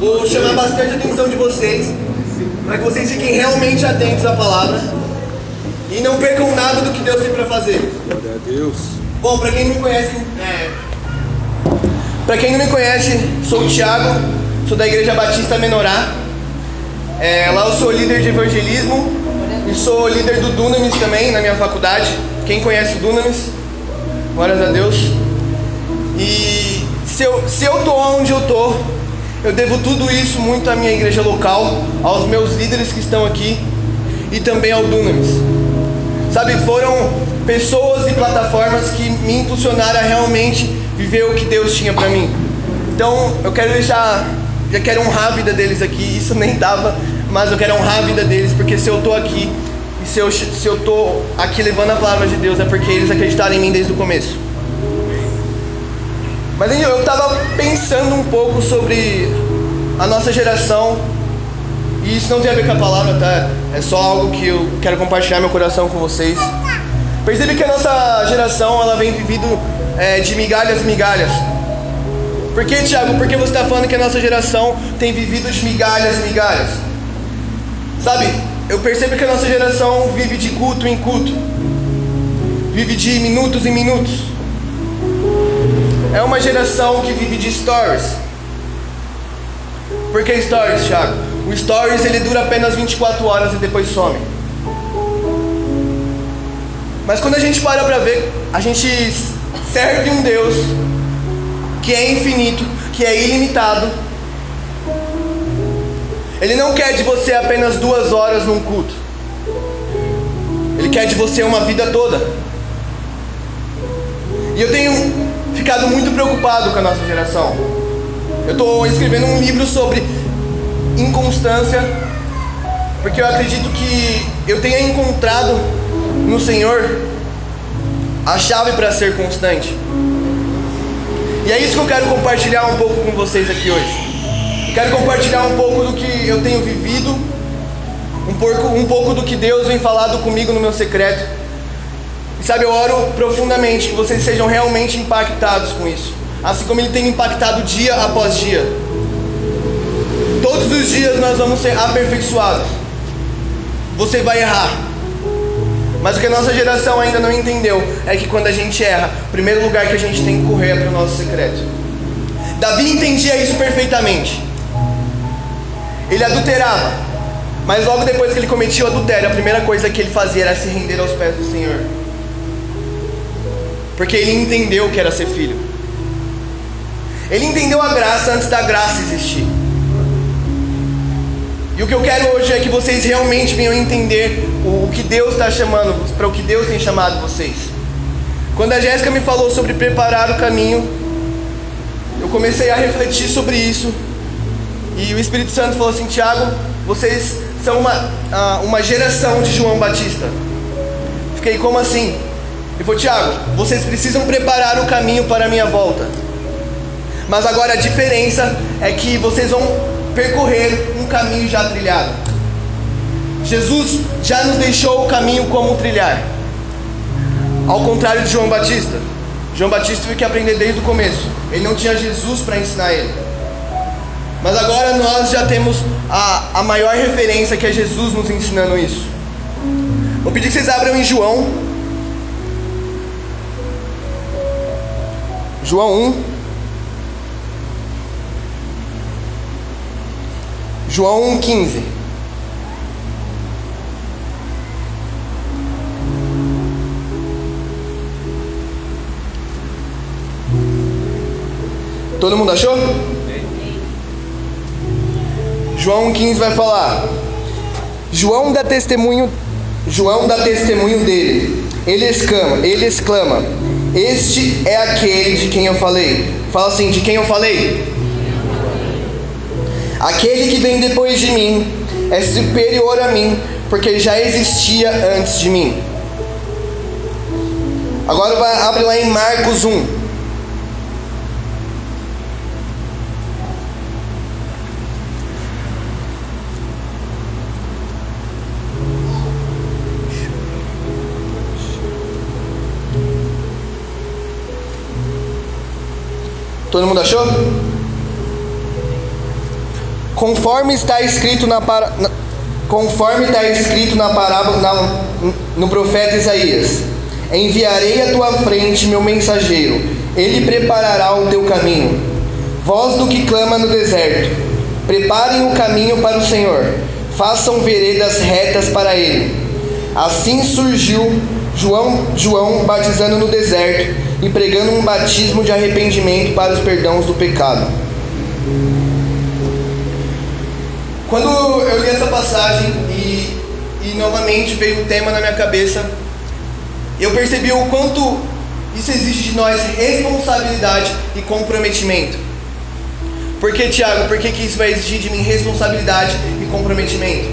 Vou chamar bastante a atenção de vocês, para que vocês fiquem realmente atentos à palavra e não percam nada do que Deus tem para fazer. Glória a Deus. Bom, para quem não me conhece, é... para quem não me conhece, sou o Thiago, sou da Igreja Batista Menorá. É, lá eu sou líder de evangelismo e sou líder do Dunamis também na minha faculdade. Quem conhece o Dunamis? Glórias a Deus. E se eu, se eu tô onde eu tô, eu devo tudo isso muito à minha igreja local, aos meus líderes que estão aqui e também ao Dunamis. Sabe, foram pessoas e plataformas que me impulsionaram a realmente viver o que Deus tinha para mim. Então, eu quero deixar, já quero honrar a vida deles aqui. Isso nem dava, mas eu quero honrar a vida deles, porque se eu tô aqui e se eu, se eu tô aqui levando a palavra de Deus é porque eles acreditaram em mim desde o começo. Mas eu estava pensando um pouco sobre a nossa geração, e isso não tem a ver com a palavra, tá? É só algo que eu quero compartilhar meu coração com vocês. Percebe que a nossa geração ela vem vivido é, de migalhas, migalhas. Por que, Tiago? Por que você está falando que a nossa geração tem vivido de migalhas, migalhas? Sabe, eu percebo que a nossa geração vive de culto em culto, vive de minutos em minutos. É uma geração que vive de stories. Por que stories, Thiago? O stories ele dura apenas 24 horas e depois some. Mas quando a gente para para ver, a gente serve um Deus que é infinito, que é ilimitado. Ele não quer de você apenas duas horas num culto. Ele quer de você uma vida toda. E eu tenho ficado muito preocupado com a nossa geração. Eu estou escrevendo um livro sobre inconstância, porque eu acredito que eu tenha encontrado no Senhor a chave para ser constante. E é isso que eu quero compartilhar um pouco com vocês aqui hoje. Eu quero compartilhar um pouco do que eu tenho vivido, um pouco, um pouco do que Deus vem falado comigo no meu secreto sabe, eu oro profundamente que vocês sejam realmente impactados com isso. Assim como ele tem impactado dia após dia. Todos os dias nós vamos ser aperfeiçoados. Você vai errar. Mas o que a nossa geração ainda não entendeu é que quando a gente erra, o primeiro lugar que a gente tem que correr é para o nosso secreto. Davi entendia isso perfeitamente. Ele adulterava, mas logo depois que ele cometia o adultério, a primeira coisa que ele fazia era se render aos pés do Senhor porque ele entendeu o que era ser filho. Ele entendeu a graça antes da graça existir. E o que eu quero hoje é que vocês realmente venham entender o, que Deus está chamando, para o que Deus tem chamado vocês. Quando a Jéssica me falou sobre preparar o caminho, eu comecei a refletir sobre isso. E o Espírito Santo falou assim: Tiago, vocês são uma, ah, uma geração de João Batista. Fiquei como assim? Ele falou: Tiago, vocês precisam preparar o caminho para a minha volta. Mas agora a diferença é que vocês vão percorrer um caminho já trilhado. Jesus já nos deixou o caminho como trilhar. Ao contrário de João Batista. João Batista teve que aprender desde o começo. Ele não tinha Jesus para ensinar ele. Mas agora nós já temos a, a maior referência que é Jesus nos ensinando isso. Vou pedir que vocês abram em João João 1. João 1,15. Todo mundo achou? João 1,15 vai falar. João dá testemunho. João dá testemunho dele. Ele exclama, ele exclama: este é aquele de quem eu falei. Fala assim: de quem eu falei? Aquele que vem depois de mim é superior a mim, porque já existia antes de mim. Agora vai, abre lá em Marcos 1. Todo mundo achou? Conforme está escrito na, para, na conforme está escrito na parábola na, no profeta Isaías: Enviarei à tua frente meu mensageiro, ele preparará o teu caminho. Voz do que clama no deserto: Preparem o caminho para o Senhor, façam veredas retas para ele. Assim surgiu João, João batizando no deserto e pregando um batismo de arrependimento para os perdãos do pecado. Quando eu li essa passagem e, e novamente veio o tema na minha cabeça, eu percebi o quanto isso exige de nós responsabilidade e comprometimento. Por que, Tiago? Por que, que isso vai exigir de mim responsabilidade e comprometimento?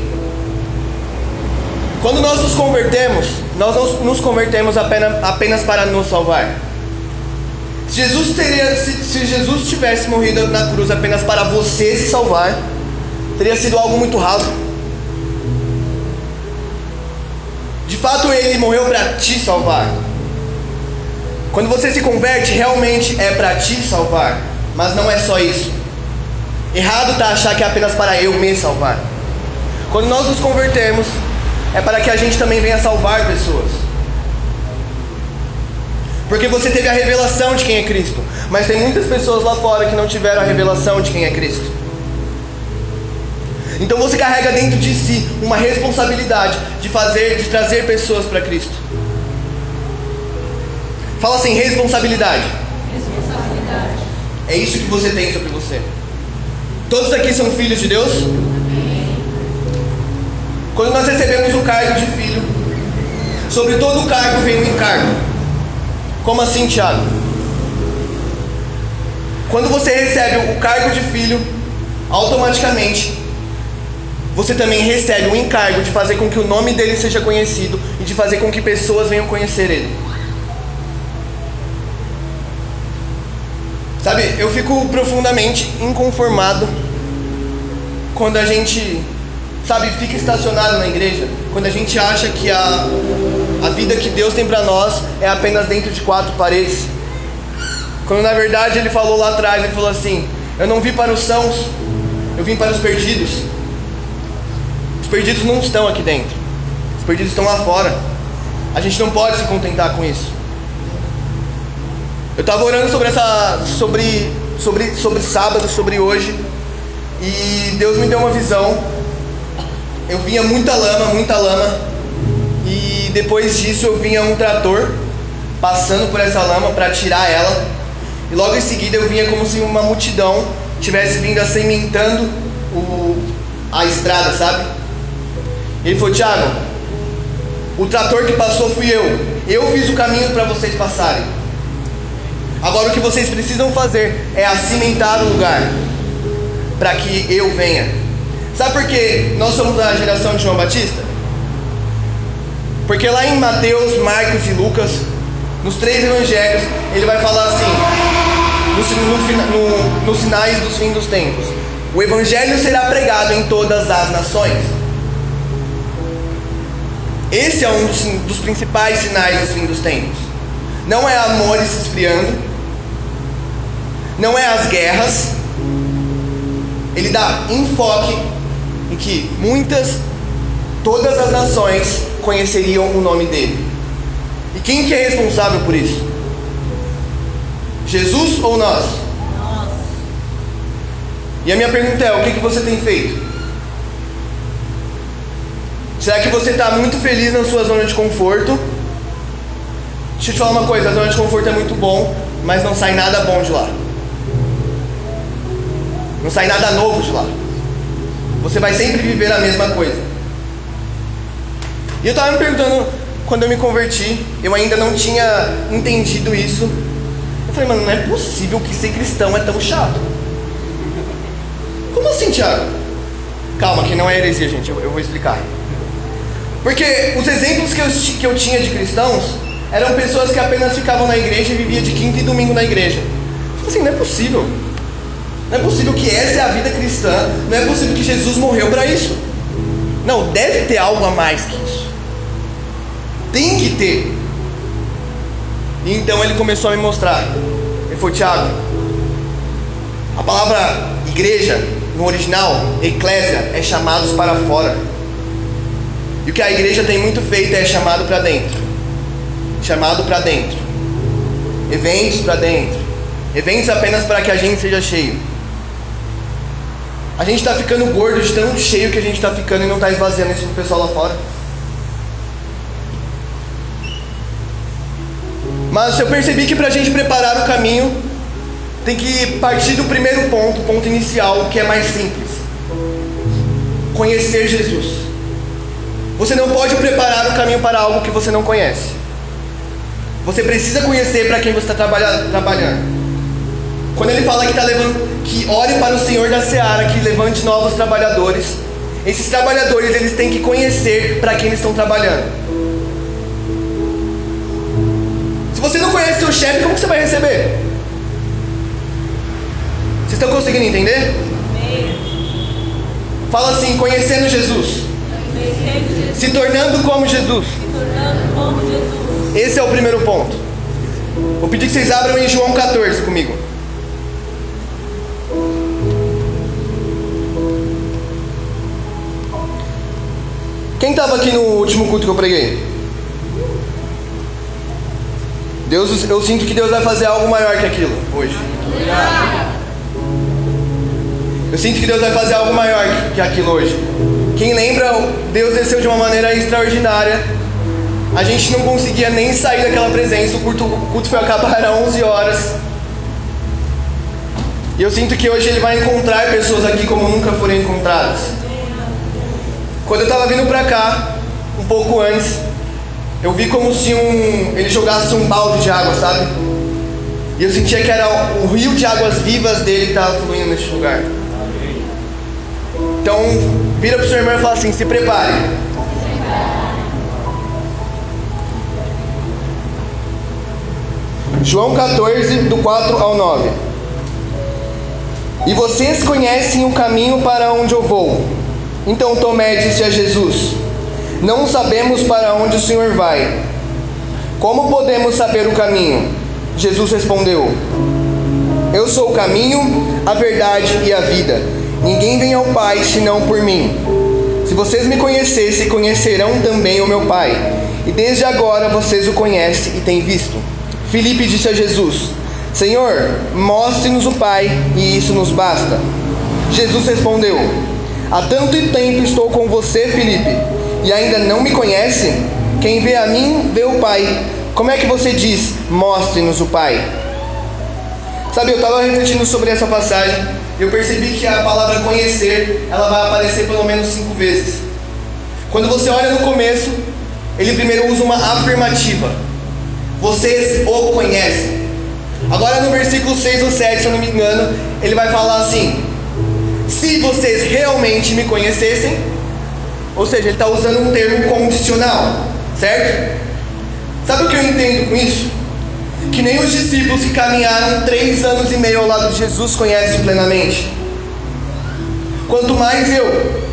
Quando nós nos convertemos, nós não nos convertemos apenas, apenas para nos salvar. Jesus, teria, se, se Jesus tivesse morrido na cruz apenas para você se salvar, teria sido algo muito raso. De fato, ele morreu para te salvar. Quando você se converte, realmente é para te salvar, mas não é só isso. Errado está achar que é apenas para eu me salvar. Quando nós nos convertemos, é para que a gente também venha salvar pessoas. Porque você teve a revelação de quem é Cristo, mas tem muitas pessoas lá fora que não tiveram a revelação de quem é Cristo. Então você carrega dentro de si uma responsabilidade de fazer, de trazer pessoas para Cristo. Fala assim, responsabilidade. Responsabilidade. É isso que você tem sobre você. Todos aqui são filhos de Deus? Quando nós recebemos o cargo de filho, sobre todo o cargo vem um encargo. Como assim, Tiago? Quando você recebe o cargo de filho, automaticamente você também recebe o encargo de fazer com que o nome dele seja conhecido e de fazer com que pessoas venham conhecer ele. Sabe, eu fico profundamente inconformado quando a gente, sabe, fica estacionado na igreja, quando a gente acha que a, a vida que Deus tem para nós é apenas dentro de quatro paredes. Quando na verdade ele falou lá atrás, ele falou assim: Eu não vim para os sãos, eu vim para os perdidos. Os perdidos não estão aqui dentro. Os perdidos estão lá fora. A gente não pode se contentar com isso. Eu estava orando sobre essa sobre sobre sobre sábado, sobre hoje, e Deus me deu uma visão. Eu vinha muita lama, muita lama, depois disso eu vinha um trator passando por essa lama para tirar ela. E logo em seguida eu vinha como se uma multidão tivesse vindo acementando o, a estrada, sabe? Ele falou: Tiago, o trator que passou fui eu. Eu fiz o caminho para vocês passarem. Agora o que vocês precisam fazer é acimentar o lugar para que eu venha. Sabe por que nós somos da geração de João Batista? Porque lá em Mateus, Marcos e Lucas, nos três evangelhos, ele vai falar assim: nos no, no, no sinais dos fins dos tempos. O evangelho será pregado em todas as nações. Esse é um dos, dos principais sinais dos fim dos tempos. Não é amor se esfriando, não é as guerras. Ele dá enfoque em que muitas, todas as nações conheceriam o nome dele. E quem que é responsável por isso? Jesus ou nós? Nós. E a minha pergunta é: o que, que você tem feito? Será que você está muito feliz na sua zona de conforto? Deixa eu te falar uma coisa: a zona de conforto é muito bom, mas não sai nada bom de lá. Não sai nada novo de lá. Você vai sempre viver a mesma coisa. E eu estava me perguntando, quando eu me converti, eu ainda não tinha entendido isso. Eu falei, mano, não é possível que ser cristão é tão chato. Como assim, Thiago? Calma, que não é heresia, gente, eu, eu vou explicar. Porque os exemplos que eu, que eu tinha de cristãos eram pessoas que apenas ficavam na igreja e viviam de quinta e domingo na igreja. Assim, não é possível. Não é possível que essa é a vida cristã. Não é possível que Jesus morreu para isso. Não, deve ter algo a mais que isso. Tem que ter. Então ele começou a me mostrar. Ele falou, Tiago, a palavra igreja no original, eclésia, é chamados para fora. E o que a igreja tem muito feito é chamado para dentro. Chamado para dentro. Eventos para dentro. Eventos apenas para que a gente seja cheio. A gente está ficando gordo de tão cheio que a gente está ficando e não está esvaziando isso pro pessoal lá fora. Mas eu percebi que para a gente preparar o caminho, tem que partir do primeiro ponto, ponto inicial, que é mais simples: conhecer Jesus. Você não pode preparar o caminho para algo que você não conhece. Você precisa conhecer para quem você está trabalhando. Quando ele fala que, tá levando, que ore para o Senhor da Seara, que levante novos trabalhadores, esses trabalhadores eles têm que conhecer para quem eles estão trabalhando. Se você não conhece seu chefe, como você vai receber? Vocês estão conseguindo entender? Fala assim, conhecendo Jesus. Se tornando como Jesus. Esse é o primeiro ponto. Vou pedir que vocês abram em João 14 comigo. Quem estava aqui no último culto que eu preguei? Deus, eu sinto que Deus vai fazer algo maior que aquilo hoje. Eu sinto que Deus vai fazer algo maior que aquilo hoje. Quem lembra, Deus desceu de uma maneira extraordinária. A gente não conseguia nem sair daquela presença. O culto, o culto foi acabar às 11 horas. E eu sinto que hoje Ele vai encontrar pessoas aqui como nunca foram encontradas. Quando eu estava vindo para cá, um pouco antes, eu vi como se um, ele jogasse um balde de água, sabe? E eu sentia que era o rio de águas vivas dele que estava fluindo nesse lugar. Então, vira para seu irmão e fala assim: se prepare. João 14, do 4 ao 9. E vocês conhecem o caminho para onde eu vou. Então Tomé disse a Jesus: Não sabemos para onde o Senhor vai. Como podemos saber o caminho? Jesus respondeu: Eu sou o caminho, a verdade e a vida. Ninguém vem ao Pai senão por mim. Se vocês me conhecessem, conhecerão também o meu Pai. E desde agora vocês o conhecem e têm visto. Filipe disse a Jesus: Senhor, mostre-nos o Pai, e isso nos basta. Jesus respondeu: Há tanto tempo estou com você, Felipe, e ainda não me conhece? Quem vê a mim, vê o Pai. Como é que você diz, mostre-nos o Pai? Sabe, eu estava refletindo sobre essa passagem e eu percebi que a palavra conhecer, ela vai aparecer pelo menos cinco vezes. Quando você olha no começo, ele primeiro usa uma afirmativa. Vocês o conhecem. Agora no versículo 6 ou 7, se eu não me engano, ele vai falar assim: se vocês realmente me conhecessem, ou seja, ele está usando um termo condicional, certo? Sabe o que eu entendo com isso? Que nem os discípulos que caminharam três anos e meio ao lado de Jesus conhecem plenamente. Quanto mais eu.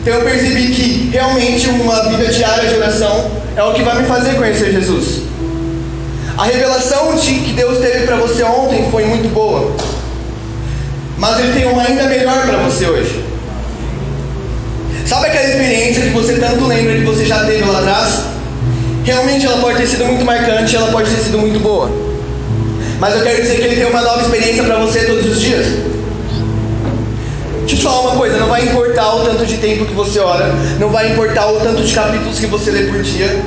Então eu percebi que realmente uma vida diária de oração é o que vai me fazer conhecer Jesus. A revelação de que Deus teve para você ontem foi muito boa. Mas ele tem uma ainda melhor para você hoje. Sabe aquela experiência que você tanto lembra que você já teve lá atrás? Realmente ela pode ter sido muito marcante, ela pode ter sido muito boa. Mas eu quero dizer que ele tem uma nova experiência para você todos os dias. Deixa eu te falar uma coisa, não vai importar o tanto de tempo que você ora, não vai importar o tanto de capítulos que você lê por dia,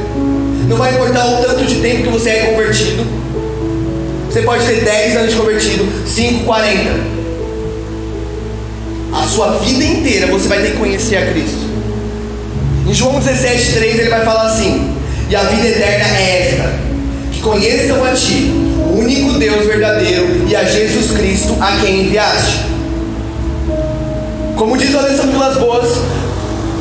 não vai importar o tanto de tempo que você é convertido. Você pode ter 10 anos de convertido, 5, 40 a sua vida inteira você vai ter que conhecer a Cristo. Em João 17,3 ele vai falar assim: E a vida eterna é esta, que conheçam a Ti, o único Deus verdadeiro, e a Jesus Cristo, a quem enviaste. Como diz o Alessandro Vilas Boas,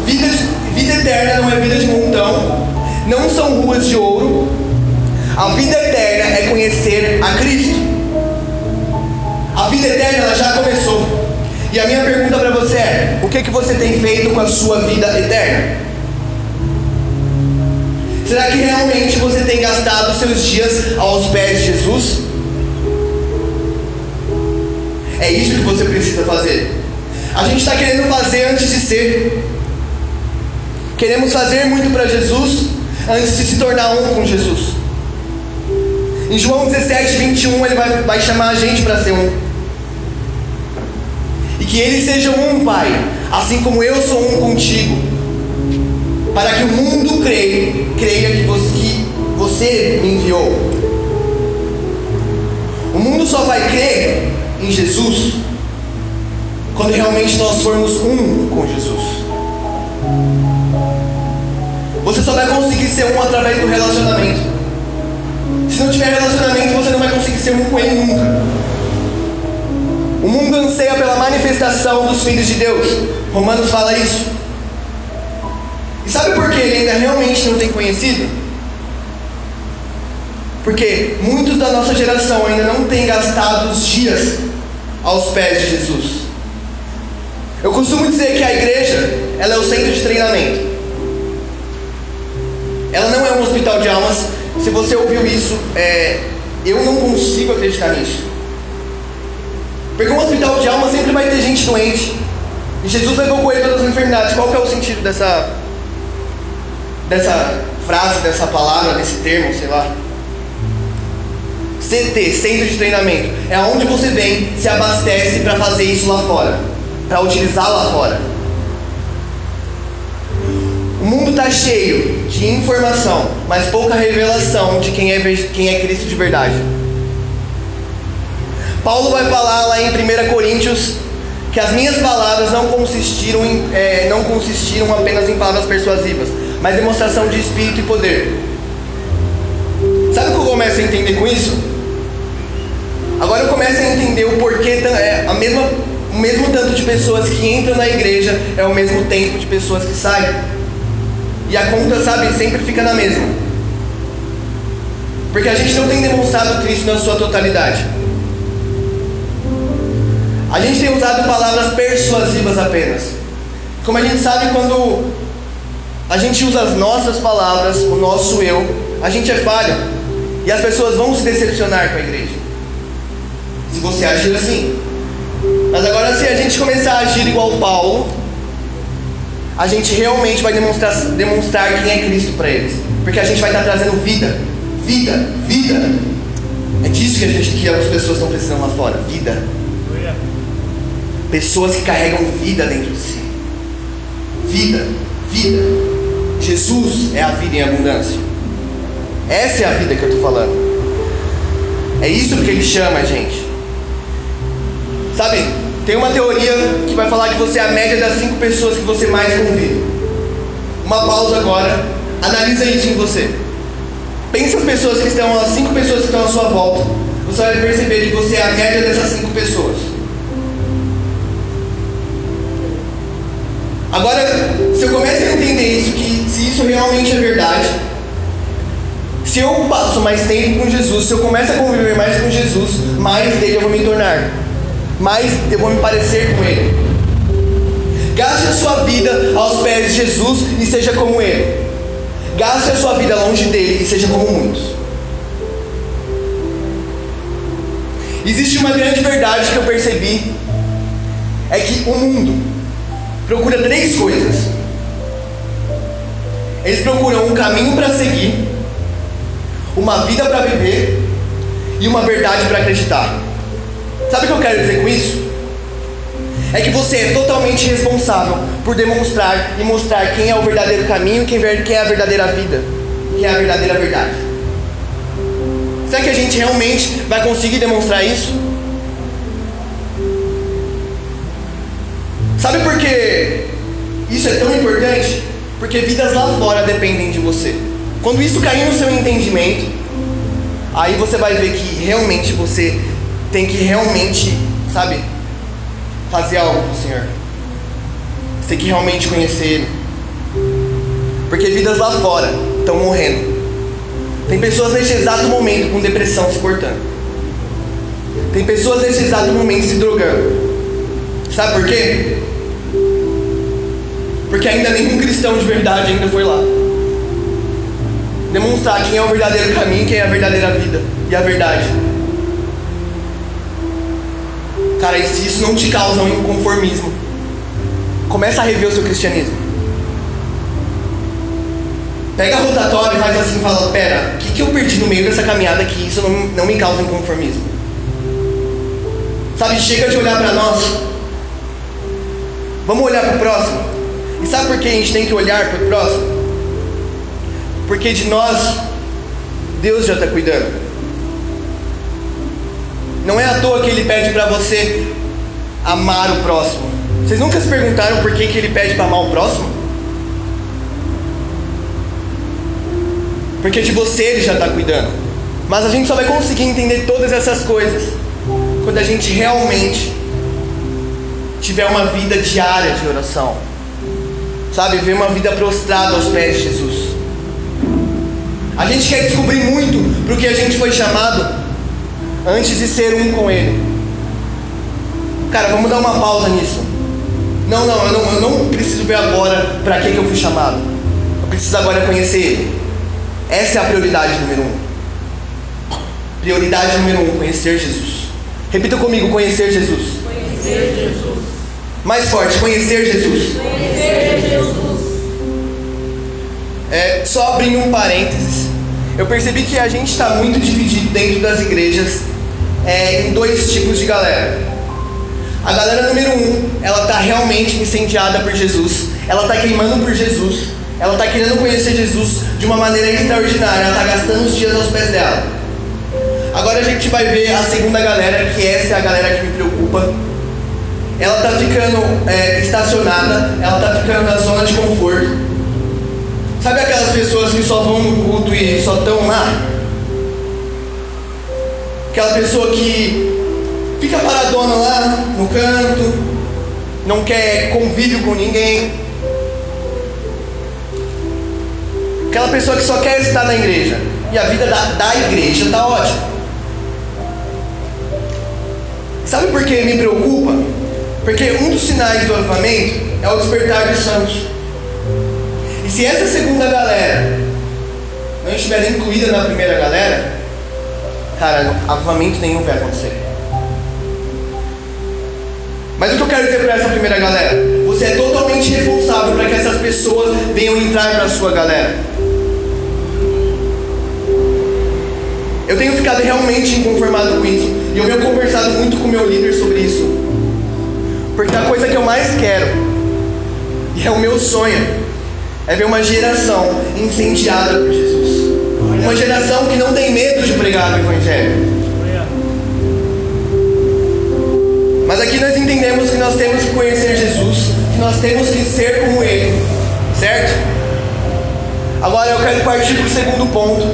vida, vida eterna não é vida de montão, não são ruas de ouro. A vida eterna é conhecer a Cristo. A vida eterna ela já começou. E a minha pergunta para você é: o que, que você tem feito com a sua vida eterna? Será que realmente você tem gastado seus dias aos pés de Jesus? É isso que você precisa fazer. A gente está querendo fazer antes de ser. Queremos fazer muito para Jesus antes de se tornar um com Jesus. Em João 17, 21, ele vai, vai chamar a gente para ser um. Que eles sejam um, Pai, assim como eu sou um contigo. Para que o mundo creia, creia que você, que você me enviou. O mundo só vai crer em Jesus quando realmente nós formos um com Jesus. Você só vai conseguir ser um através do relacionamento. Se não tiver relacionamento, você não vai conseguir ser um com ele nunca. O mundo anseia pela manifestação dos filhos de Deus. Romanos fala isso. E sabe por que ele ainda realmente não tem conhecido? Porque muitos da nossa geração ainda não têm gastado os dias aos pés de Jesus. Eu costumo dizer que a igreja ela é o centro de treinamento. Ela não é um hospital de almas. Se você ouviu isso, é, eu não consigo acreditar nisso. Porque um hospital de almas sempre vai ter gente doente. E Jesus levou com ele todas as enfermidades. Qual que é o sentido dessa, dessa frase, dessa palavra, desse termo, sei lá? CT, Centro de Treinamento, é onde você vem, se abastece para fazer isso lá fora, para utilizar lá fora. O mundo está cheio de informação, mas pouca revelação de quem é, quem é Cristo de verdade. Paulo vai falar lá em 1 Coríntios que as minhas palavras não consistiram, em, é, não consistiram apenas em palavras persuasivas, mas demonstração de espírito e poder. Sabe o que eu começo a entender com isso? Agora eu começo a entender o porquê é, a mesma, o mesmo tanto de pessoas que entram na igreja é o mesmo tempo de pessoas que saem. E a conta, sabe, sempre fica na mesma. Porque a gente não tem demonstrado Cristo na sua totalidade. A gente tem usado palavras persuasivas apenas. Como a gente sabe, quando a gente usa as nossas palavras, o nosso eu, a gente é falho. E as pessoas vão se decepcionar com a igreja. Se você agir assim. Mas agora, se a gente começar a agir igual Paulo, a gente realmente vai demonstrar, demonstrar quem é Cristo para eles. Porque a gente vai estar trazendo vida. Vida, vida. É disso que, a gente, que as pessoas estão precisando lá fora. Vida. Pessoas que carregam vida dentro de si. Vida, vida. Jesus é a vida em abundância. Essa é a vida que eu estou falando. É isso que ele chama a gente. Sabe, tem uma teoria que vai falar que você é a média das cinco pessoas que você mais convive. Uma pausa agora, analisa isso em você. Pensa as pessoas que estão, as cinco pessoas que estão à sua volta. Você vai perceber que você é a média dessas cinco pessoas. Agora, se eu começo a entender isso, que se isso realmente é verdade, se eu passo mais tempo com Jesus, se eu começo a conviver mais com Jesus, mais dele eu vou me tornar mais eu vou me parecer com Ele. Gaste a sua vida aos pés de Jesus e seja como Ele. Gaste a sua vida longe dele e seja como muitos. Existe uma grande verdade que eu percebi: é que o mundo procura três coisas. Eles procuram um caminho para seguir, uma vida para viver e uma verdade para acreditar. Sabe o que eu quero dizer com isso? É que você é totalmente responsável por demonstrar e mostrar quem é o verdadeiro caminho, quem é a verdadeira vida, quem é a verdadeira verdade. Será que a gente realmente vai conseguir demonstrar isso? Sabe por que isso é tão importante? Porque vidas lá fora dependem de você. Quando isso cair no seu entendimento, aí você vai ver que realmente você tem que realmente, sabe, fazer algo pro Senhor. Você tem que realmente conhecer Ele. Porque vidas lá fora estão morrendo. Tem pessoas neste exato momento com depressão se cortando. Tem pessoas nesse exato momento se drogando. Sabe por quê? Porque ainda nenhum cristão de verdade ainda foi lá. Demonstrar quem é o verdadeiro caminho, quem é a verdadeira vida e a verdade. Cara, e se isso não te causa um inconformismo, Começa a rever o seu cristianismo. Pega a rotatória e faz assim e fala, pera, o que, que eu perdi no meio dessa caminhada que isso não, não me causa inconformismo? Sabe, chega de olhar para nós. Vamos olhar para o próximo. E sabe por que a gente tem que olhar para o próximo? Porque de nós, Deus já está cuidando. Não é à toa que Ele pede para você amar o próximo. Vocês nunca se perguntaram por que, que Ele pede para amar o próximo? Porque de você Ele já está cuidando. Mas a gente só vai conseguir entender todas essas coisas quando a gente realmente tiver uma vida diária de oração, sabe, ver uma vida prostrada aos pés de Jesus. A gente quer descobrir muito para o que a gente foi chamado antes de ser um com Ele. Cara, vamos dar uma pausa nisso. Não, não, eu não, eu não preciso ver agora para que, que eu fui chamado. Eu preciso agora conhecer Ele. Essa é a prioridade número um. Prioridade número um: conhecer Jesus. Repita comigo: conhecer Jesus. Conhecer Jesus. Mais forte: conhecer Jesus. Conhecer Jesus. É, só abrindo um parênteses, eu percebi que a gente está muito dividido dentro das igrejas é, em dois tipos de galera. A galera número um, ela está realmente incendiada por Jesus, ela está queimando por Jesus, ela está querendo conhecer Jesus de uma maneira extraordinária, ela está gastando os dias aos pés dela. Agora a gente vai ver a segunda galera, que essa é a galera que me preocupa. Ela está ficando é, estacionada, ela está ficando na zona de conforto. Sabe aquelas pessoas que só vão no culto e só estão lá? Aquela pessoa que fica paradona lá no canto, não quer convívio com ninguém. Aquela pessoa que só quer estar na igreja. E a vida da, da igreja está ótima. Sabe por que me preocupa? Porque um dos sinais do avivamento é o despertar dos santos. Se essa segunda galera não estiver incluída na primeira galera, cara, avivamento nenhum vai acontecer. Mas o que eu quero dizer para essa primeira galera? Você é totalmente responsável para que essas pessoas venham entrar para a sua galera. Eu tenho ficado realmente inconformado com isso. E eu venho conversado muito com o meu líder sobre isso. Porque a coisa que eu mais quero, e é o meu sonho, é ver uma geração incendiada por Jesus. Uma geração que não tem medo de pregar o Evangelho. Mas aqui nós entendemos que nós temos que conhecer Jesus, que nós temos que ser como Ele, certo? Agora eu quero partir para o segundo ponto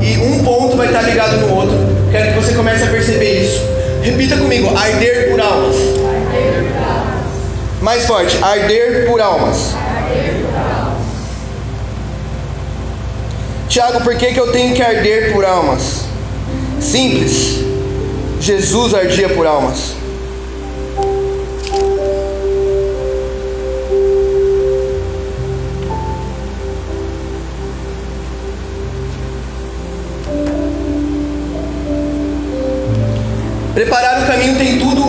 e um ponto vai estar ligado no outro. Quero que você comece a perceber isso. Repita comigo: arder por almas. Mais forte: arder por almas. Tiago, por que, que eu tenho que arder por almas? Simples. Jesus ardia por almas. Preparar o caminho tem tudo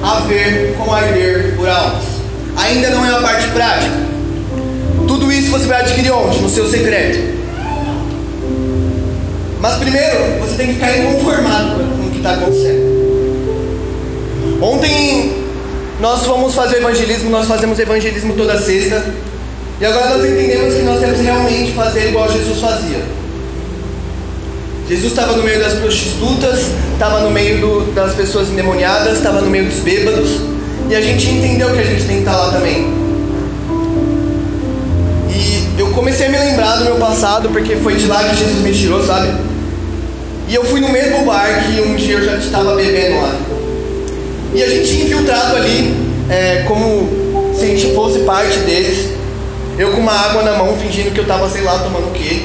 a ver com arder por almas. Ainda não é a parte prática. Tudo isso você vai adquirir onde? No seu secreto. Mas primeiro você tem que ficar inconformado com o que está acontecendo. Ontem nós fomos fazer evangelismo, nós fazemos evangelismo toda sexta. E agora nós entendemos que nós temos realmente fazer igual Jesus fazia. Jesus estava no meio das prostitutas, estava no meio do, das pessoas endemoniadas, estava no meio dos bêbados, e a gente entendeu que a gente tem que estar lá também. E eu comecei a me lembrar do meu passado, porque foi de lá que Jesus me tirou, sabe? E eu fui no mesmo bar que um dia eu já estava bebendo lá. E a gente tinha infiltrado ali, é, como se a gente fosse parte deles. Eu com uma água na mão, fingindo que eu estava, sei lá, tomando o quê.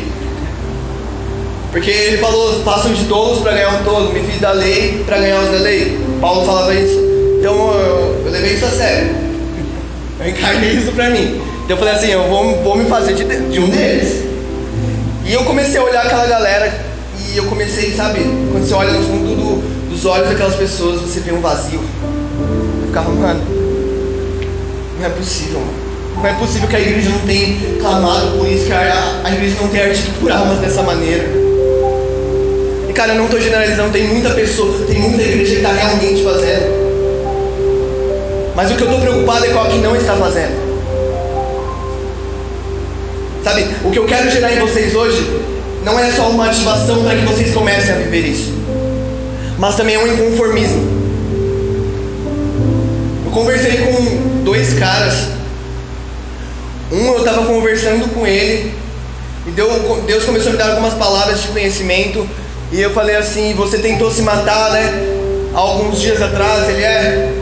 Porque ele falou, façam de tolos para ganhar um tolo, me fiz da lei para ganhar os da lei. Paulo falava isso. Então eu, eu levei isso a sério. Eu encarnei isso para mim. Então eu falei assim, eu vou, vou me fazer de, de um deles. E eu comecei a olhar aquela galera e eu comecei, sabe, quando você olha no fundo do, dos olhos daquelas pessoas, você vê um vazio. Eu ficava, mano, Não é possível, mano. Não é possível que a igreja não tenha clamado por isso, que a, a igreja não tenha por almas dessa maneira. E cara, eu não estou generalizando, tem muita pessoa, tem muita igreja que está realmente fazendo. Mas o que eu estou preocupado é a que não está fazendo. Sabe, o que eu quero gerar em vocês hoje não é só uma ativação para que vocês comecem a viver isso, mas também é um inconformismo. Eu conversei com dois caras. Um eu estava conversando com ele e Deus começou a me dar algumas palavras de conhecimento e eu falei assim: Você tentou se matar, né? Há alguns dias atrás. Ele é.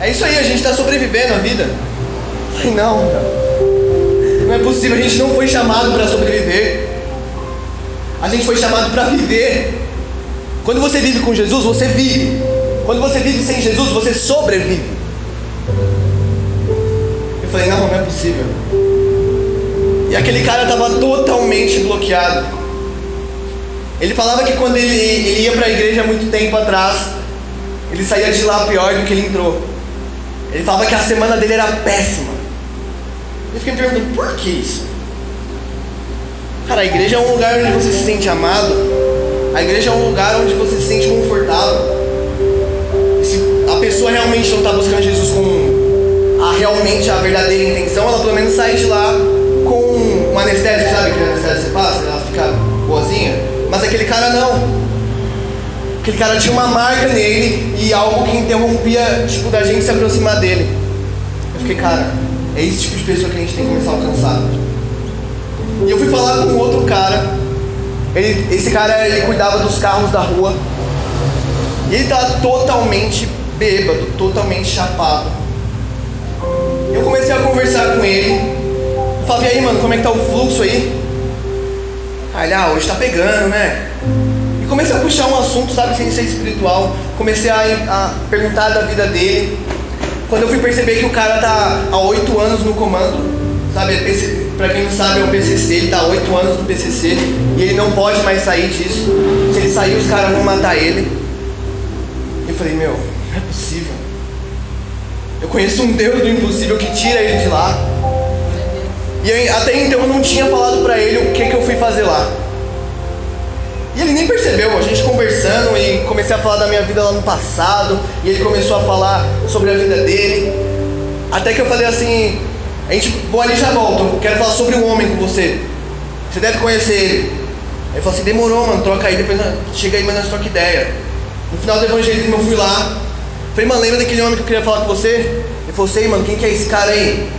É isso aí, a gente está sobrevivendo a vida. Eu falei: Não. Não é possível, a gente não foi chamado para sobreviver. A gente foi chamado para viver. Quando você vive com Jesus, você vive. Quando você vive sem Jesus, você sobrevive. Eu falei, não, não é possível. E aquele cara estava totalmente bloqueado. Ele falava que quando ele, ele ia para a igreja há muito tempo atrás, ele saía de lá pior do que ele entrou. Ele falava que a semana dele era péssima. Eu fiquei me perguntando, por que isso? Cara, a igreja é um lugar onde você se sente amado. A igreja é um lugar onde você se sente confortável. E se a pessoa realmente não está buscando Jesus com a, realmente a verdadeira intenção, ela pelo menos sai de lá com um anestésico, sabe? Que anestésico você passa, ela fica boazinha. Mas aquele cara não. Aquele cara tinha uma marca nele e algo que interrompia, tipo, da gente se aproximar dele. Eu fiquei, cara, é esse tipo de pessoa que a gente tem que começar a alcançar. E eu fui falar com outro cara. Ele, esse cara ele cuidava dos carros da rua. E ele tá totalmente bêbado, totalmente chapado. Eu comecei a conversar com ele. Falei, aí, mano, como é que tá o fluxo aí? Aí ele, ah, hoje tá pegando, né? E comecei a puxar um assunto, sabe, sem ser espiritual. Comecei a, a perguntar da vida dele. Quando eu fui perceber que o cara tá há oito anos no comando, sabe? Para quem não sabe, é o PCC, ele tá há oito anos no PCC e ele não pode mais sair disso. Se ele sair, os caras vão matar ele. Eu falei, meu, não é possível. Eu conheço um Deus do impossível que tira ele de lá. E eu, até então eu não tinha falado para ele o que, que eu fui fazer lá. E ele nem percebeu, a gente conversando e comecei a falar da minha vida lá no passado, e ele começou a falar sobre a vida dele. Até que eu falei assim: a gente, vou ali já volto, quero falar sobre um homem com você. Você deve conhecer ele. Aí ele falou assim: demorou, mano, troca aí, depois chega aí, mas nós troca ideia. No final do evangelismo eu fui lá. Falei, mano, lembra daquele homem que eu queria falar com você? Ele falou, sei, mano, quem que é esse cara aí?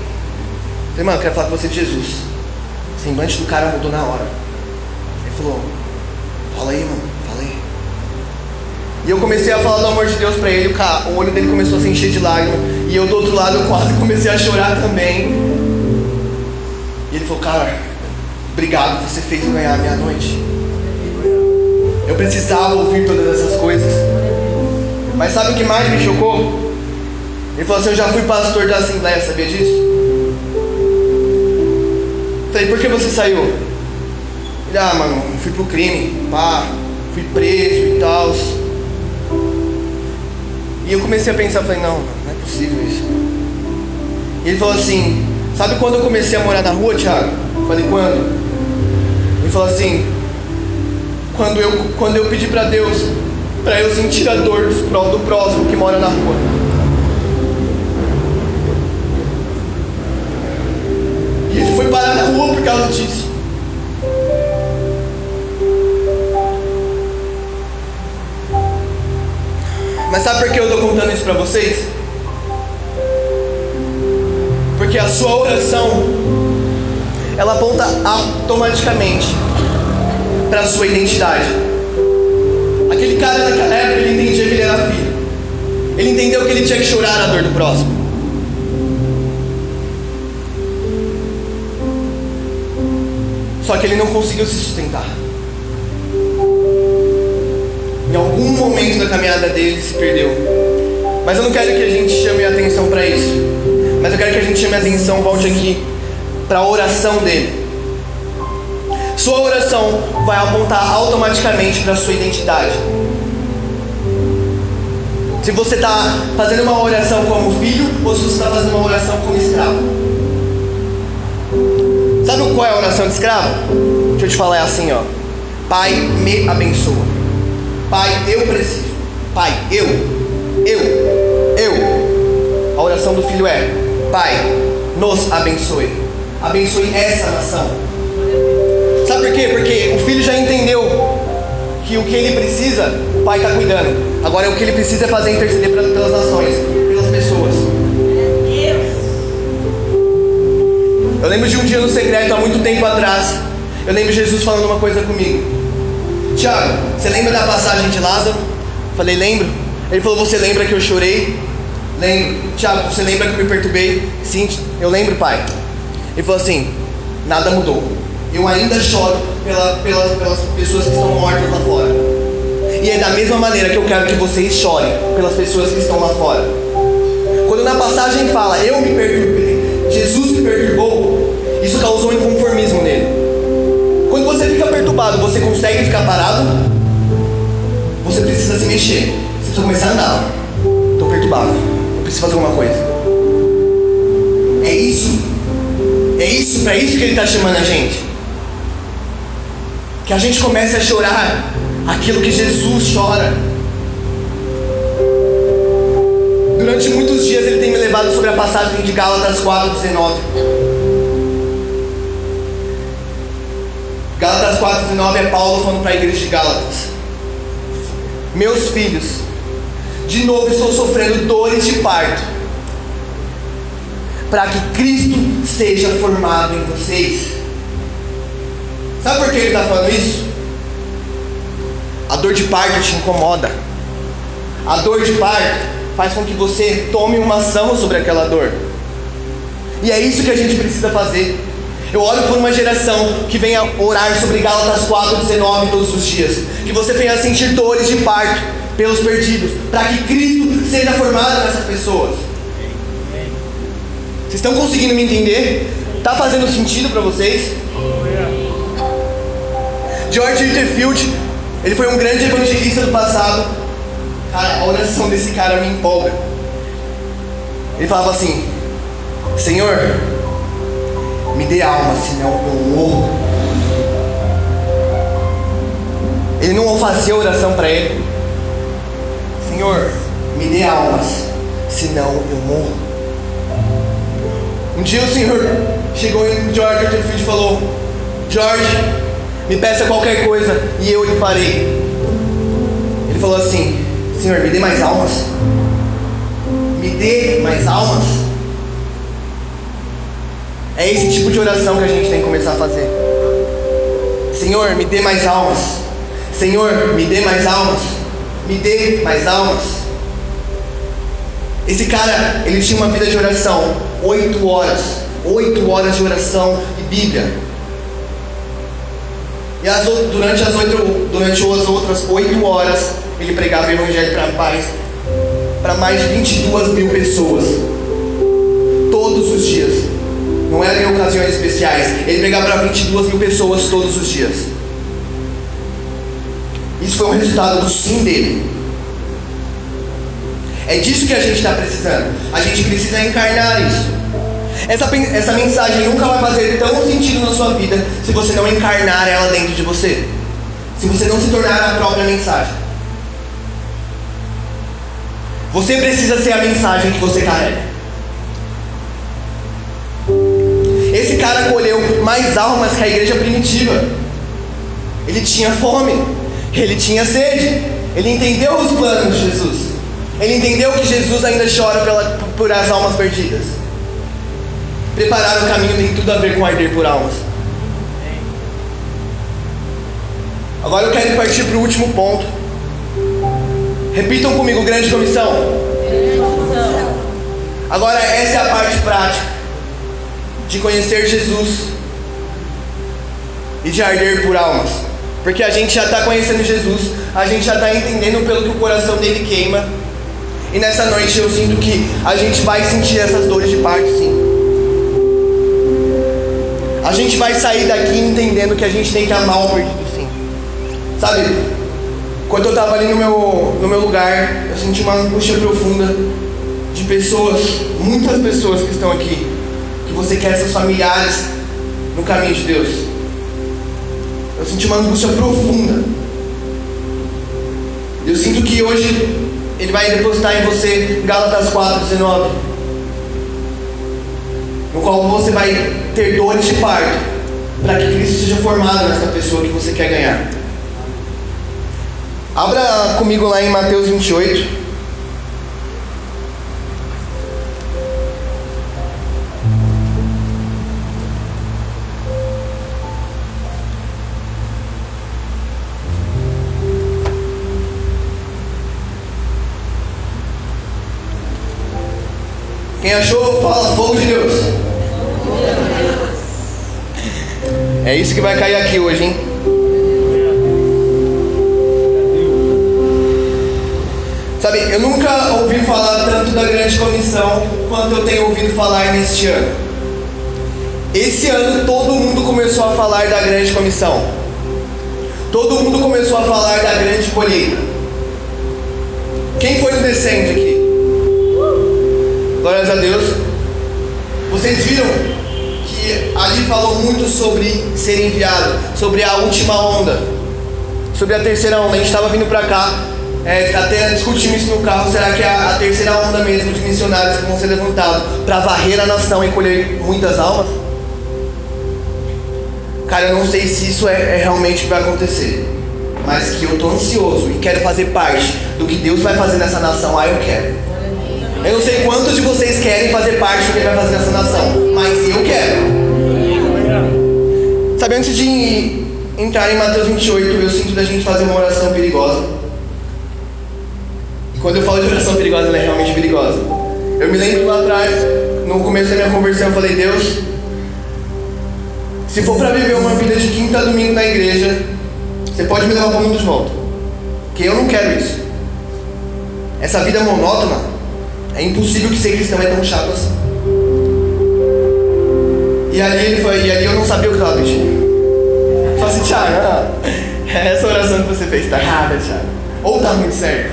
Falei, mano, eu quero falar com você de Jesus. O semblante do cara mudou na hora. Ele falou, Fala aí, mano. E eu comecei a falar do amor de Deus pra ele, o, olho dele começou a se encher de lágrimas. E eu do outro lado eu quase comecei a chorar também. E ele falou, cara, obrigado, você fez eu ganhar a minha noite. Eu precisava ouvir todas essas coisas. Mas sabe o que mais me chocou? Ele falou assim, eu já fui pastor da Assembleia, sabia disso? Falei, por que você saiu? ah, mano, fui pro crime, pá, fui preso e tal. E eu comecei a pensar, falei, não, não é possível isso. E ele falou assim, sabe quando eu comecei a morar na rua, Thiago? Falei, quando? Ele falou assim, quando eu, quando eu pedi para Deus, para eu sentir a dor do próximo que mora na rua. E ele foi parar na rua por causa disso. Mas sabe por que eu estou contando isso para vocês? Porque a sua oração ela aponta automaticamente para a sua identidade. Aquele cara naquela época ele entendia que ele era filho. Ele entendeu que ele tinha que chorar a dor do próximo. Só que ele não conseguiu se sustentar. Em algum momento da caminhada dele se perdeu. Mas eu não quero que a gente chame a atenção para isso. Mas eu quero que a gente chame a atenção, volte aqui, para a oração dele. Sua oração vai apontar automaticamente para sua identidade. Se você está fazendo uma oração como filho ou se você está fazendo uma oração como escravo. Sabe qual é a oração de escravo? Deixa eu te falar, é assim, ó. Pai, me abençoa. Pai, eu preciso. Pai, eu, eu, eu. A oração do filho é: Pai, nos abençoe. Abençoe essa nação. Sabe por quê? Porque o filho já entendeu que o que ele precisa, o pai está cuidando. Agora o que ele precisa é fazer interceder pelas nações, pelas pessoas. Eu lembro de um dia no secreto, há muito tempo atrás. Eu lembro Jesus falando uma coisa comigo. Tiago, você lembra da passagem de Lázaro? Falei, lembro. Ele falou, você lembra que eu chorei? Lembro. Tiago, você lembra que eu me perturbei? Sim, eu lembro, pai. Ele falou assim: nada mudou. Eu ainda choro pela, pela, pelas pessoas que estão mortas lá fora. E é da mesma maneira que eu quero que vocês chorem pelas pessoas que estão lá fora. Quando na passagem fala, eu me perturbei, Jesus me perturbou, isso causou inconformismo você consegue ficar parado? Você precisa se mexer. Você precisa começar a andar. Estou perturbado. Eu preciso fazer alguma coisa. É isso. É isso, para isso que ele está chamando a gente. Que a gente comece a chorar aquilo que Jesus chora. Durante muitos dias ele tem me levado sobre a passagem de Gálatas 4,19. Gálatas 4,19 é Paulo falando para a igreja de Gálatas. Meus filhos, de novo estou sofrendo dores de parto, para que Cristo seja formado em vocês. Sabe por que ele está falando isso? A dor de parto te incomoda. A dor de parto faz com que você tome uma ação sobre aquela dor. E é isso que a gente precisa fazer. Eu oro por uma geração que venha orar sobre Gálatas 4,19 todos os dias. Que você venha sentir dores de parto pelos perdidos. Para que Cristo seja formado nessas pessoas. Vocês estão conseguindo me entender? Está fazendo sentido para vocês? George Littlefield, ele foi um grande evangelista do passado. Cara, a oração desse cara me empolga. Ele falava assim: Senhor, me dê alma, senão eu morro. Ele não fazia oração para ele. Senhor, me dê almas, senão eu morro. Um dia o Senhor chegou em George Littlefield e falou: George, me peça qualquer coisa e eu lhe farei. Ele falou assim: Senhor, me dê mais almas. Me dê mais almas. É esse tipo de oração que a gente tem que começar a fazer. Senhor, me dê mais almas. Senhor, me dê mais almas. Me dê mais almas. Esse cara, ele tinha uma vida de oração, oito horas, oito horas de oração e Bíblia. E as, durante, as oito, durante as outras oito horas, ele pregava o Evangelho para paz para mais de 22 mil pessoas. Todos os dias. Não era em ocasiões especiais. Ele pregava para 22 mil pessoas todos os dias. Isso foi um resultado do sim dele. É disso que a gente está precisando. A gente precisa encarnar isso. Essa, essa mensagem nunca vai fazer tão sentido na sua vida se você não encarnar ela dentro de você. Se você não se tornar a própria mensagem. Você precisa ser a mensagem que você carrega. Esse cara colheu mais almas que a igreja primitiva. Ele tinha fome, ele tinha sede, ele entendeu os planos de Jesus. Ele entendeu que Jesus ainda chora pela, por as almas perdidas. Preparar o caminho tem tudo a ver com arder por almas. Agora eu quero partir para o último ponto. Repitam comigo, grande comissão. Agora essa é a parte de conhecer Jesus e de arder por almas. Porque a gente já está conhecendo Jesus, a gente já está entendendo pelo que o coração dele queima. E nessa noite eu sinto que a gente vai sentir essas dores de parto, sim. A gente vai sair daqui entendendo que a gente tem que amar o perdido, sim. Sabe? Enquanto eu estava ali no meu, no meu lugar, eu senti uma angústia profunda de pessoas, muitas pessoas que estão aqui, você quer seus familiares no caminho de Deus. Eu senti uma angústia profunda. Eu sinto que hoje Ele vai depositar em você Gálatas 4,19. No qual você vai ter dores de parto para que Cristo seja formado nessa pessoa que você quer ganhar. Abra comigo lá em Mateus 28. Quem achou, fala fogo de Deus. É isso que vai cair aqui hoje, hein? Sabe, eu nunca ouvi falar tanto da grande comissão quanto eu tenho ouvido falar neste ano. Esse ano todo mundo começou a falar da grande comissão. Todo mundo começou a falar da grande colheita. Quem foi no descende aqui? Glórias a Deus. Vocês viram que ali falou muito sobre ser enviado, sobre a última onda, sobre a terceira onda. A gente estava vindo para cá, é, até discutindo isso no carro. Será que é a, terceira onda mesmo de missionários que vão ser levantados para varrer a nação e colher muitas almas? Cara, eu não sei se isso é, é realmente vai acontecer, mas que eu tô ansioso e quero fazer parte do que Deus vai fazer nessa nação. Ah, eu quero. Eu não sei quantos de vocês querem fazer parte do que vai fazer nessa nação, mas eu quero. Sabe, antes de entrar em Mateus 28, eu sinto da gente fazer uma oração perigosa. E quando eu falo de oração perigosa, ela é realmente perigosa. Eu me lembro lá atrás, no começo da minha conversão, eu falei: Deus, se for para viver uma vida de quinta a domingo na igreja, você pode me levar para o mundo de volta. Porque eu não quero isso. Essa vida monótona é impossível que ser cristão é tão chato assim. E ali ele foi, e ali eu não sabia o que estava. Eu falei assim, Thiago, não, essa oração que você fez está errada, Thiago. Ou está muito certo.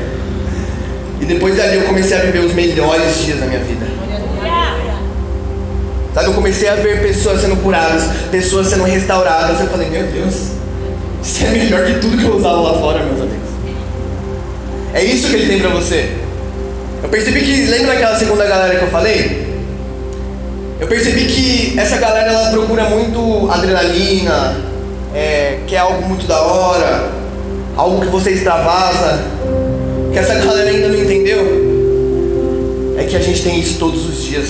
E depois dali eu comecei a viver os melhores dias da minha vida. Sabe, eu comecei a ver pessoas sendo curadas, pessoas sendo restauradas. Eu falei, meu Deus, isso é melhor que tudo que eu usava lá fora, meus amigos. É isso que ele tem para você. Eu percebi que, lembra aquela segunda galera que eu falei? Eu percebi que essa galera ela procura muito adrenalina, é, que é algo muito da hora, algo que você extravasa. Que essa galera ainda não entendeu é que a gente tem isso todos os dias.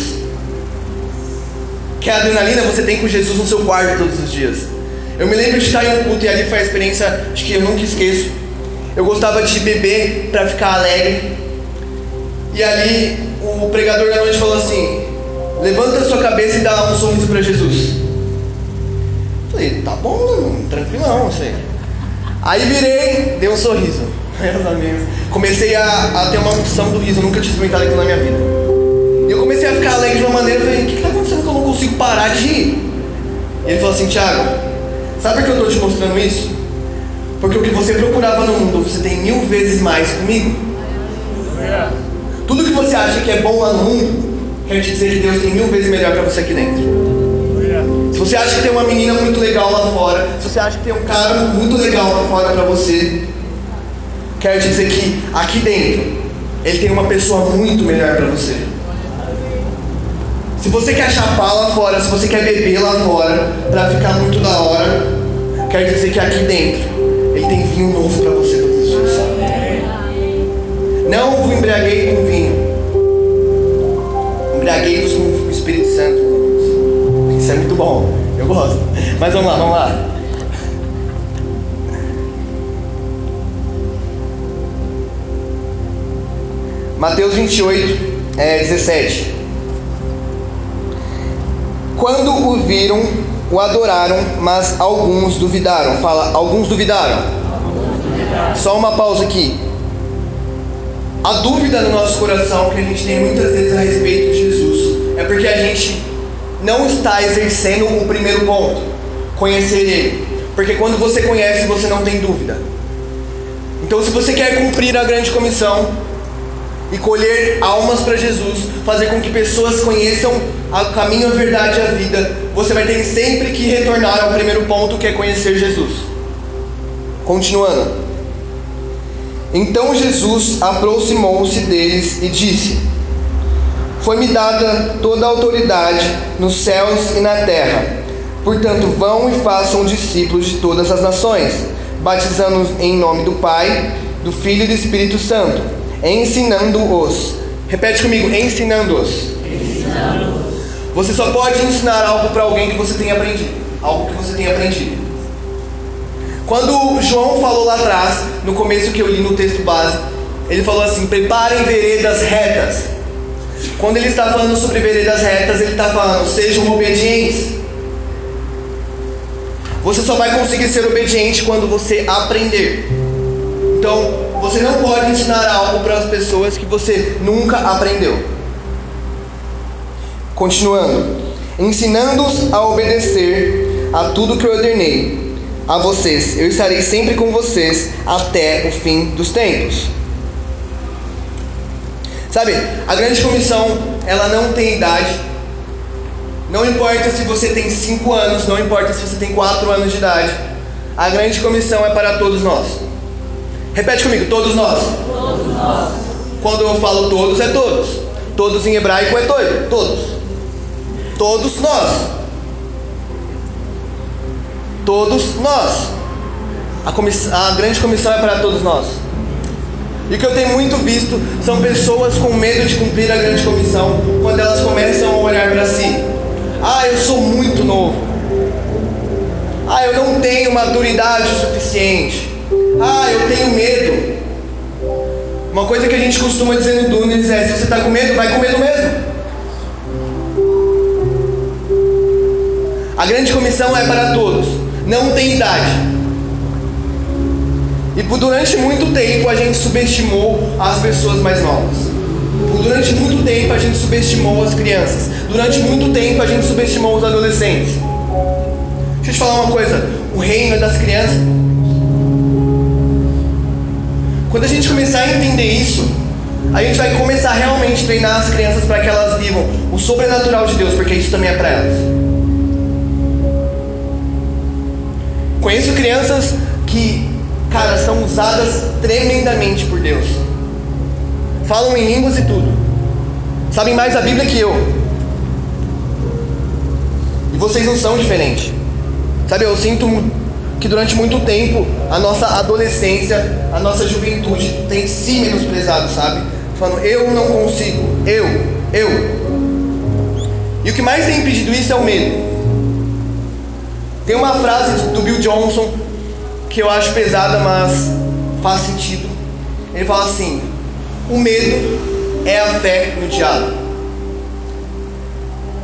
Que a adrenalina você tem com Jesus no seu quarto todos os dias. Eu me lembro de estar em um culto e ali foi a experiência de que eu nunca esqueço. Eu gostava de beber para ficar alegre. E ali o pregador da noite falou assim: Levanta a sua cabeça e dá um sorriso para Jesus. Falei, tá bom, tranquilão, sei. Aí virei, dei um sorriso. Meus amigos. Comecei a, a ter uma unção do riso, eu nunca tinha experimentado aquilo na minha vida. E eu comecei a ficar alegre de uma maneira, eu falei, o que está acontecendo que eu não consigo parar de ir? E ele falou assim, Thiago, sabe por que eu estou te mostrando isso? Porque o que você procurava no mundo, você tem mil vezes mais comigo. Tudo que você acha que é bom lá no mundo, quero te dizer que Deus tem mil vezes melhor para você aqui dentro. Se você acha que tem uma menina muito legal lá fora, se você acha que tem um cara muito legal lá fora para você, quero te dizer que aqui dentro ele tem uma pessoa muito melhor para você. Se você quer chapar lá fora, se você quer beber lá fora para ficar muito da hora, quero te dizer que aqui dentro ele tem vinho novo para você. Não vos embriaguei com vinho. Embriaguei-vos com o Espírito Santo. Isso é muito bom. Eu gosto. Mas vamos lá, vamos lá. Mateus 28, é, 17. Quando o viram, o adoraram, mas alguns duvidaram. Fala, alguns duvidaram. Só uma pausa aqui. A dúvida no nosso coração que a gente tem muitas vezes a respeito de Jesus é porque a gente não está exercendo o primeiro ponto, conhecer Ele. Porque quando você conhece, você não tem dúvida. Então, se você quer cumprir a grande comissão e colher almas para Jesus, fazer com que pessoas conheçam o caminho, a verdade e a vida, você vai ter sempre que retornar ao primeiro ponto que é conhecer Jesus. Continuando. Então Jesus aproximou-se deles e disse: Foi-me dada toda a autoridade nos céus e na terra. Portanto, vão e façam discípulos de todas as nações, batizando-os em nome do Pai, do Filho e do Espírito Santo, ensinando-os. Repete comigo: ensinando-os. Ensinando você só pode ensinar algo para alguém que você tenha aprendido, algo que você tenha aprendido. Quando João falou lá atrás, no começo que eu li no texto base, ele falou assim: preparem veredas retas. Quando ele está falando sobre veredas retas, ele está falando: sejam obedientes. Você só vai conseguir ser obediente quando você aprender. Então, você não pode ensinar algo para as pessoas que você nunca aprendeu. Continuando, ensinando-os a obedecer a tudo que eu ordenei a vocês. Eu estarei sempre com vocês até o fim dos tempos. Sabe, a grande comissão, ela não tem idade. Não importa se você tem 5 anos, não importa se você tem 4 anos de idade. A grande comissão é para todos nós. Repete comigo, todos nós. Todos nós. Quando eu falo todos, é todos. Todos em hebraico é todo, todos. Todos nós. Todos nós. A, a grande comissão é para todos nós. E o que eu tenho muito visto são pessoas com medo de cumprir a grande comissão quando elas começam a olhar para si. Ah, eu sou muito novo. Ah, eu não tenho maturidade suficiente. Ah, eu tenho medo. Uma coisa que a gente costuma dizer no Dunes é: se você está com medo, vai com medo mesmo. A grande comissão é para todos, não tem idade. E por durante muito tempo a gente subestimou as pessoas mais novas. Por durante muito tempo a gente subestimou as crianças. Durante muito tempo a gente subestimou os adolescentes. Deixa eu te falar uma coisa: o reino é das crianças. Quando a gente começar a entender isso, a gente vai começar realmente a treinar as crianças para que elas vivam o sobrenatural de Deus, porque isso também é para elas. Conheço crianças que, cara, são usadas tremendamente por Deus. Falam em línguas e tudo. Sabem mais a Bíblia que eu. E vocês não são diferentes. Sabe, eu sinto que durante muito tempo a nossa adolescência, a nossa juventude tem se menosprezado, sabe? Falando, eu não consigo, eu, eu. E o que mais tem impedido isso é o medo. Tem uma frase do Bill Johnson que eu acho pesada, mas faz sentido. Ele fala assim: o medo é a fé no diabo.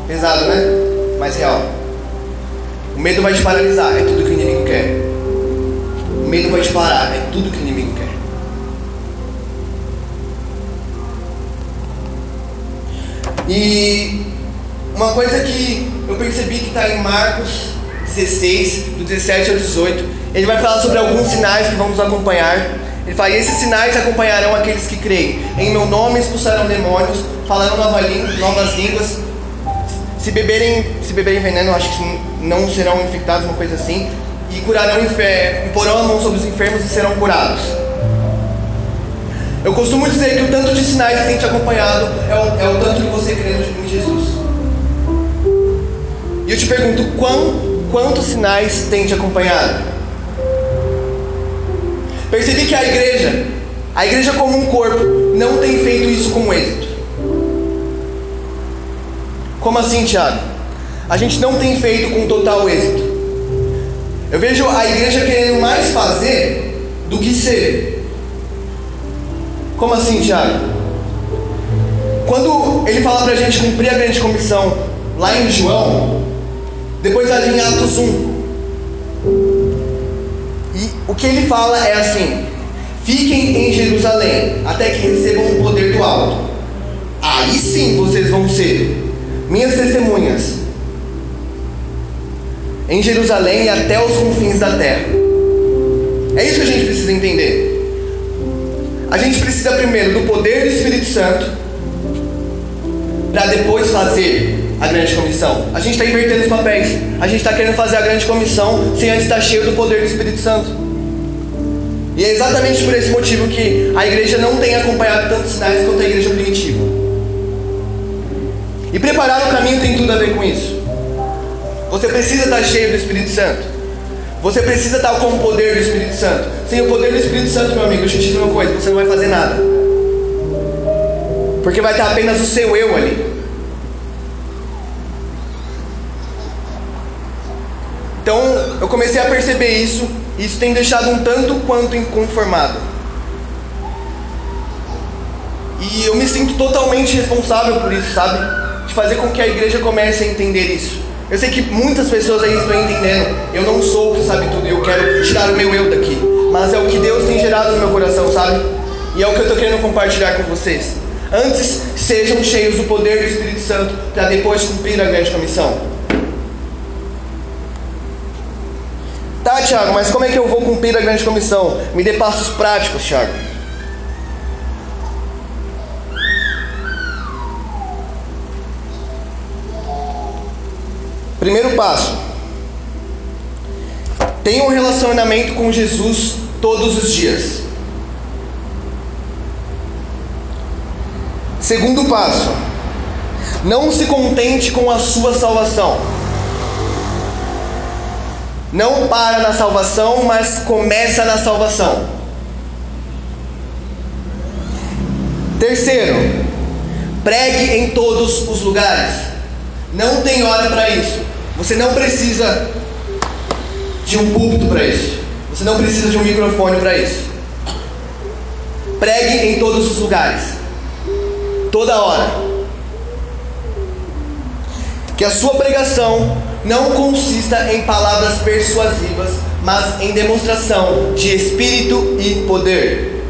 Pesado, né? Mas real. O medo vai te paralisar, é tudo que o inimigo quer. O medo vai te parar, é tudo que o inimigo quer. E uma coisa que eu percebi que está em Marcos 16, do 17 ao 18, ele vai falar sobre alguns sinais que vão nos acompanhar. Ele fala: esses sinais acompanharão aqueles que creem. Em meu nome expulsarão demônios, falarão nova língua, novas línguas. Se beberem, se beberem veneno, acho que não serão infectados, uma coisa assim. E curarão e porão a mão sobre os enfermos e serão curados. Eu costumo dizer que o tanto de sinais que tem te acompanhado é o, é o tanto que você crê em Jesus. E eu te pergunto, quão, quantos sinais tem te acompanhado? Percebi que a igreja, a igreja como um corpo, não tem feito isso com êxito. Como assim, Tiago? A gente não tem feito com total êxito. Eu vejo a igreja querendo mais fazer do que ser. Como assim, Tiago? Quando ele fala para a gente cumprir a grande comissão lá em João, depois ali em Atos 1, e o que ele fala é assim: fiquem em Jerusalém até que recebam o poder do alto. Aí sim vocês vão ser minhas testemunhas em Jerusalém e até os confins da terra. É isso que a gente precisa entender. A gente precisa primeiro do poder do Espírito Santo para depois fazer a grande comissão. A gente está invertendo os papéis. A gente está querendo fazer a grande comissão sem antes estar cheio do poder do Espírito Santo. E é exatamente por esse motivo que a igreja não tem acompanhado tantos sinais quanto a igreja primitiva. E preparar o caminho tem tudo a ver com isso. Você precisa estar cheio do Espírito Santo. Você precisa estar com o poder do Espírito Santo. Sem o poder do Espírito Santo, meu amigo, deixa eu te dizer uma coisa: você não vai fazer nada. Porque vai estar apenas o seu eu ali. Então eu comecei a perceber isso, e isso tem deixado um tanto quanto inconformado. E eu me sinto totalmente responsável por isso, sabe? De fazer com que a igreja comece a entender isso. Eu sei que muitas pessoas aí estão entendendo. Eu não sou o que sabe tudo, eu quero tirar o meu eu daqui. Mas é o que Deus tem gerado no meu coração, sabe? E é o que eu estou querendo compartilhar com vocês. Antes, sejam cheios do poder do Espírito Santo para depois cumprir a grande comissão. Tá, Tiago, mas como é que eu vou cumprir a grande comissão? Me dê passos práticos, Tiago. Primeiro passo: tenha um relacionamento com Jesus todos os dias. Segundo passo: não se contente com a sua salvação. Não para na salvação, mas começa na salvação. Terceiro, pregue em todos os lugares. Não tem hora para isso. Você não precisa de um púlpito para isso. Você não precisa de um microfone para isso. Pregue em todos os lugares. Toda hora. Que a sua pregação não consista em palavras persuasivas, mas em demonstração de espírito e poder.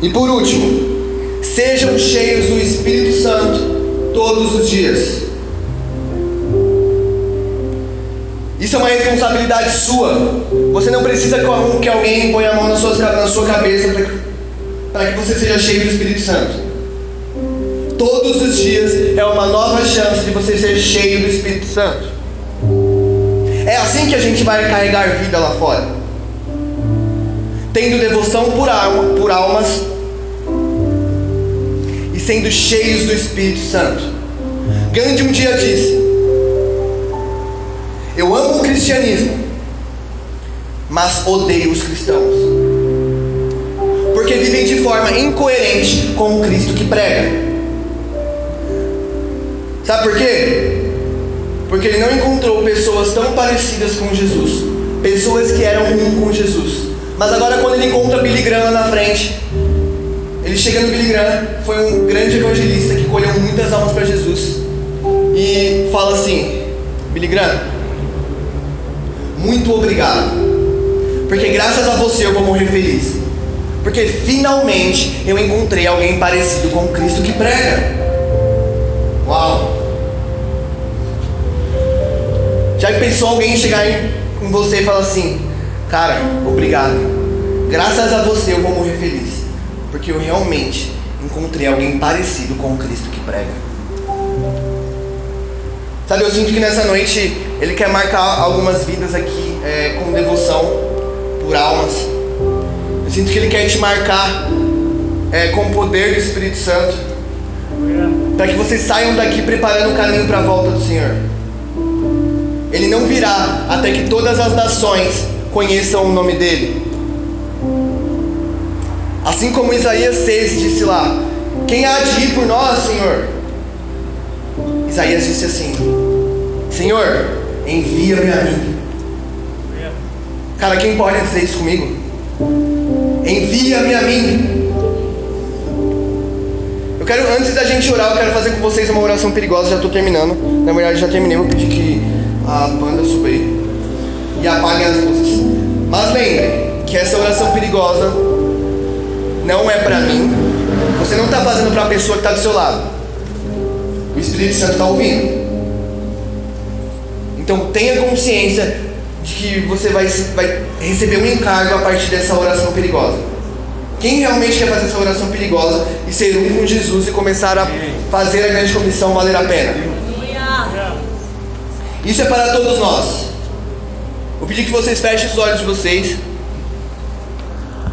E por último, sejam cheios do Espírito Santo todos os dias. Isso é uma responsabilidade sua. Você não precisa que alguém ponha a mão na sua, cabeça para que você seja cheio do Espírito Santo. Todos os dias é uma nova chance de você ser cheio do Espírito Santo. É assim que a gente vai carregar vida lá fora. Tendo devoção por, alma, por almas e sendo cheios do Espírito Santo. Gandhi um dia disse: Eu amo o cristianismo, mas odeio os cristãos. Porque vivem de forma incoerente com o Cristo que prega. Sabe por quê? Porque ele não encontrou pessoas tão parecidas com Jesus, pessoas que eram um com Jesus. Mas agora, quando ele encontra Billy Graham lá na frente, ele chega no Billy Graham, foi um grande evangelista que colheu muitas almas para Jesus, e fala assim: Billy Graham, muito obrigado, porque graças a você eu vou morrer feliz, porque finalmente eu encontrei alguém parecido com Cristo que prega. Uau! Já pensou alguém chegar em, você e falar assim: Cara, obrigado. Graças a você eu vou morrer feliz. Porque eu realmente encontrei alguém parecido com o Cristo que prega. Sabe, eu sinto que nessa noite ele quer marcar algumas vidas aqui é, com devoção por almas. Eu sinto que ele quer te marcar é, com o poder do Espírito Santo. Para que vocês saiam daqui preparando o caminho para a volta do Senhor. Ele não virá até que todas as nações conheçam o nome dele. Assim como Isaías 6 disse lá: Quem há de ir por nós, Senhor? Isaías disse assim: Senhor, envia-me a mim. Cara, quem pode dizer isso comigo? Envia-me a mim. Eu quero, antes da gente orar, eu quero fazer com vocês uma oração perigosa. Já estou terminando. Na verdade, já terminei. Vou pedir que a banda subir e apaguem as luzes. Mas lembrem que essa oração perigosa não é para mim. Você não está fazendo para a pessoa que está do seu lado. O Espírito Santo está ouvindo. Então tenha consciência de que você vai, vai receber um encargo a partir dessa oração perigosa. Quem realmente quer fazer essa oração perigosa e ser um com Jesus e começar a fazer a grande comissão valer a pena? Isso é para todos nós. Vou pedir que vocês fechem os olhos de vocês.